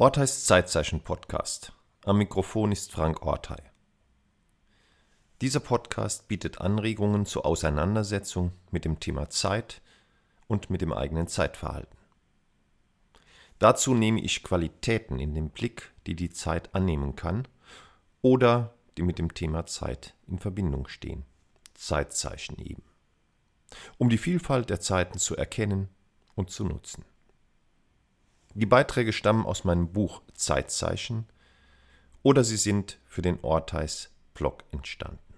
Orteis Zeitzeichen Podcast. Am Mikrofon ist Frank Ortei. Dieser Podcast bietet Anregungen zur Auseinandersetzung mit dem Thema Zeit und mit dem eigenen Zeitverhalten. Dazu nehme ich Qualitäten in den Blick, die die Zeit annehmen kann oder die mit dem Thema Zeit in Verbindung stehen. Zeitzeichen eben. Um die Vielfalt der Zeiten zu erkennen und zu nutzen. Die Beiträge stammen aus meinem Buch Zeitzeichen oder sie sind für den Orteis Blog entstanden.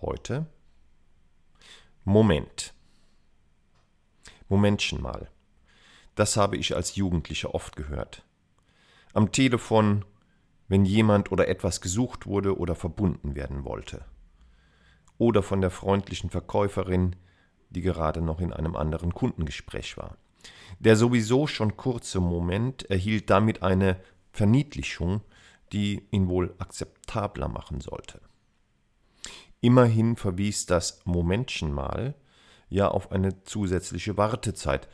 Heute Moment. Momentchen mal. Das habe ich als Jugendlicher oft gehört. Am Telefon, wenn jemand oder etwas gesucht wurde oder verbunden werden wollte. Oder von der freundlichen Verkäuferin, die gerade noch in einem anderen Kundengespräch war. Der sowieso schon kurze Moment erhielt damit eine Verniedlichung, die ihn wohl akzeptabler machen sollte. Immerhin verwies das Momentchenmal ja auf eine zusätzliche Wartezeit,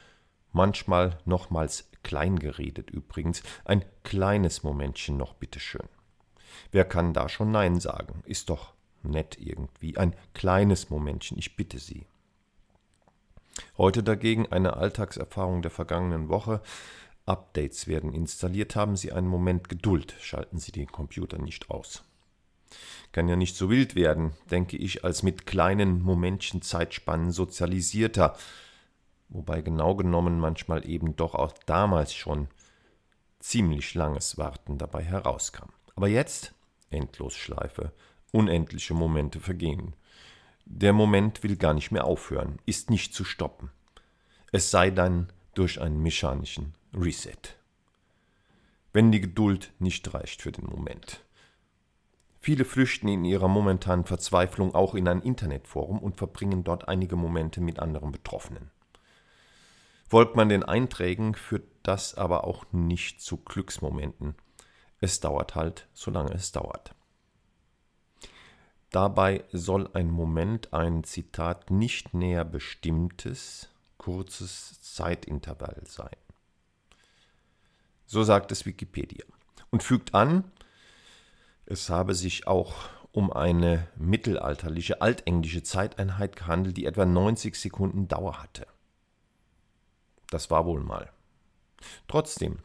manchmal nochmals klein geredet übrigens, ein kleines Momentchen noch bitteschön. Wer kann da schon Nein sagen? Ist doch nett irgendwie, ein kleines Momentchen, ich bitte Sie. Heute dagegen eine Alltagserfahrung der vergangenen Woche. Updates werden installiert, haben Sie einen Moment Geduld, schalten Sie den Computer nicht aus. Kann ja nicht so wild werden, denke ich, als mit kleinen Momentchen Zeitspannen sozialisierter, wobei genau genommen manchmal eben doch auch damals schon ziemlich langes Warten dabei herauskam. Aber jetzt Endlosschleife, unendliche Momente vergehen. Der Moment will gar nicht mehr aufhören, ist nicht zu stoppen. Es sei dann durch einen mechanischen Reset. Wenn die Geduld nicht reicht für den Moment. Viele flüchten in ihrer momentanen Verzweiflung auch in ein Internetforum und verbringen dort einige Momente mit anderen Betroffenen. Folgt man den Einträgen, führt das aber auch nicht zu Glücksmomenten. Es dauert halt, solange es dauert. Dabei soll ein Moment ein Zitat nicht näher bestimmtes, kurzes Zeitintervall sein. So sagt es Wikipedia. Und fügt an, es habe sich auch um eine mittelalterliche altenglische Zeiteinheit gehandelt, die etwa 90 Sekunden Dauer hatte. Das war wohl mal. Trotzdem,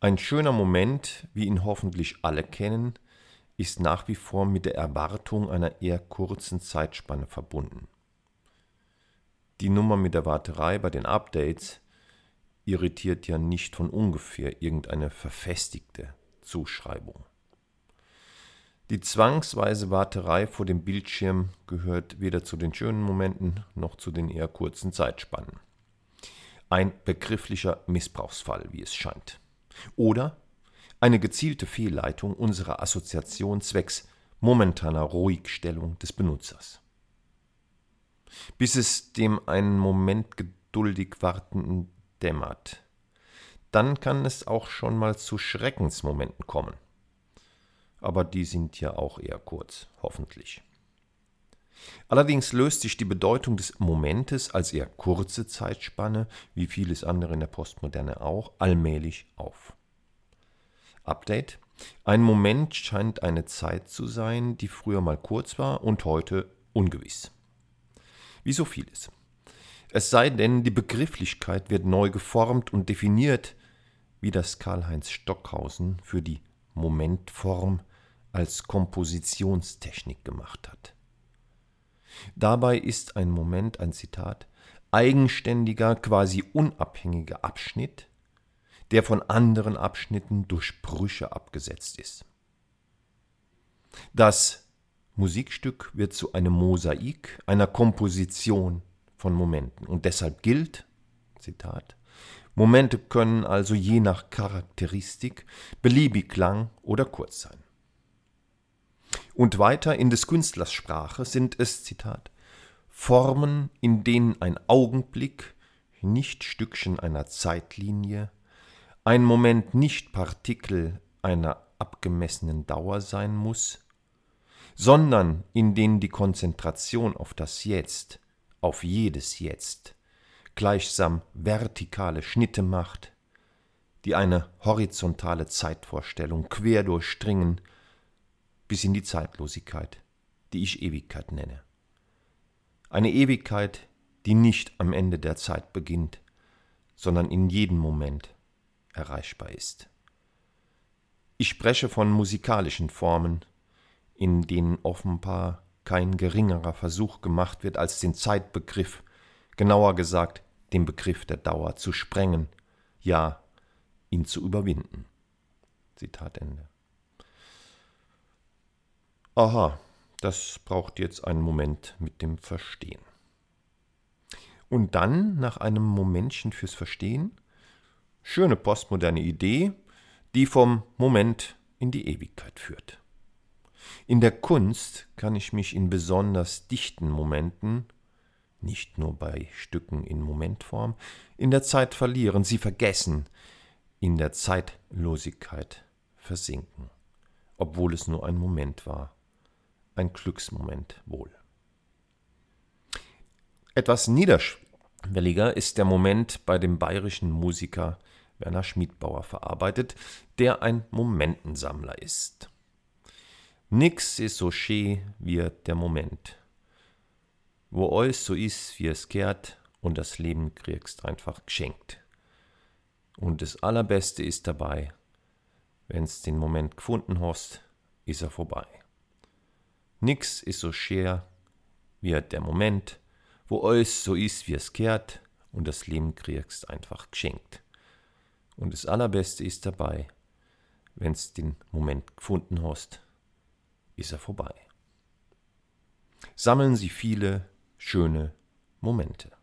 ein schöner Moment, wie ihn hoffentlich alle kennen, ist nach wie vor mit der Erwartung einer eher kurzen Zeitspanne verbunden. Die Nummer mit der Warterei bei den Updates irritiert ja nicht von ungefähr irgendeine verfestigte Zuschreibung. Die zwangsweise Warterei vor dem Bildschirm gehört weder zu den schönen Momenten noch zu den eher kurzen Zeitspannen. Ein begrifflicher Missbrauchsfall, wie es scheint. Oder eine gezielte Fehlleitung unserer Assoziation zwecks momentaner Ruhigstellung des Benutzers. Bis es dem einen Moment geduldig Wartenden dämmert. Dann kann es auch schon mal zu Schreckensmomenten kommen. Aber die sind ja auch eher kurz, hoffentlich. Allerdings löst sich die Bedeutung des Momentes als eher kurze Zeitspanne, wie vieles andere in der Postmoderne auch, allmählich auf. Update. Ein Moment scheint eine Zeit zu sein, die früher mal kurz war und heute ungewiss. Wie so vieles. Es sei denn, die Begrifflichkeit wird neu geformt und definiert, wie das Karl-Heinz Stockhausen für die Momentform als Kompositionstechnik gemacht hat. Dabei ist ein Moment ein Zitat eigenständiger, quasi unabhängiger Abschnitt, der von anderen Abschnitten durch Brüche abgesetzt ist. Das Musikstück wird zu einem Mosaik, einer Komposition von Momenten. Und deshalb gilt, Zitat, Momente können also je nach Charakteristik beliebig lang oder kurz sein. Und weiter in des Künstlers Sprache sind es, Zitat, Formen, in denen ein Augenblick, nicht Stückchen einer Zeitlinie, ein Moment nicht Partikel einer abgemessenen Dauer sein muss, sondern in denen die Konzentration auf das Jetzt, auf jedes Jetzt, gleichsam vertikale Schnitte macht, die eine horizontale Zeitvorstellung quer durchdringen bis in die Zeitlosigkeit, die ich Ewigkeit nenne. Eine Ewigkeit, die nicht am Ende der Zeit beginnt, sondern in jedem Moment erreichbar ist. Ich spreche von musikalischen Formen, in denen offenbar kein geringerer Versuch gemacht wird, als den Zeitbegriff, genauer gesagt den Begriff der Dauer, zu sprengen, ja, ihn zu überwinden. Zitat Ende. Aha, das braucht jetzt einen Moment mit dem Verstehen. Und dann, nach einem Momentchen fürs Verstehen, schöne postmoderne Idee, die vom Moment in die Ewigkeit führt. In der Kunst kann ich mich in besonders dichten Momenten, nicht nur bei Stücken in Momentform, in der Zeit verlieren, sie vergessen, in der Zeitlosigkeit versinken, obwohl es nur ein Moment war, ein Glücksmoment wohl. Etwas niederschwelliger ist der Moment bei dem bayerischen Musiker Werner Schmidbauer verarbeitet, der ein Momentensammler ist. Nix ist so schee wie der Moment. Wo alles so ist, wie es kehrt, und das Leben kriegst einfach geschenkt. Und das Allerbeste ist dabei, wenn's den Moment gefunden hast, ist er vorbei. Nix ist so scher wie der Moment, wo alles so ist, wie es kehrt, und das Leben kriegst einfach geschenkt. Und das Allerbeste ist dabei, wenn's den Moment gefunden hast, ist er vorbei. Sammeln Sie viele schöne Momente.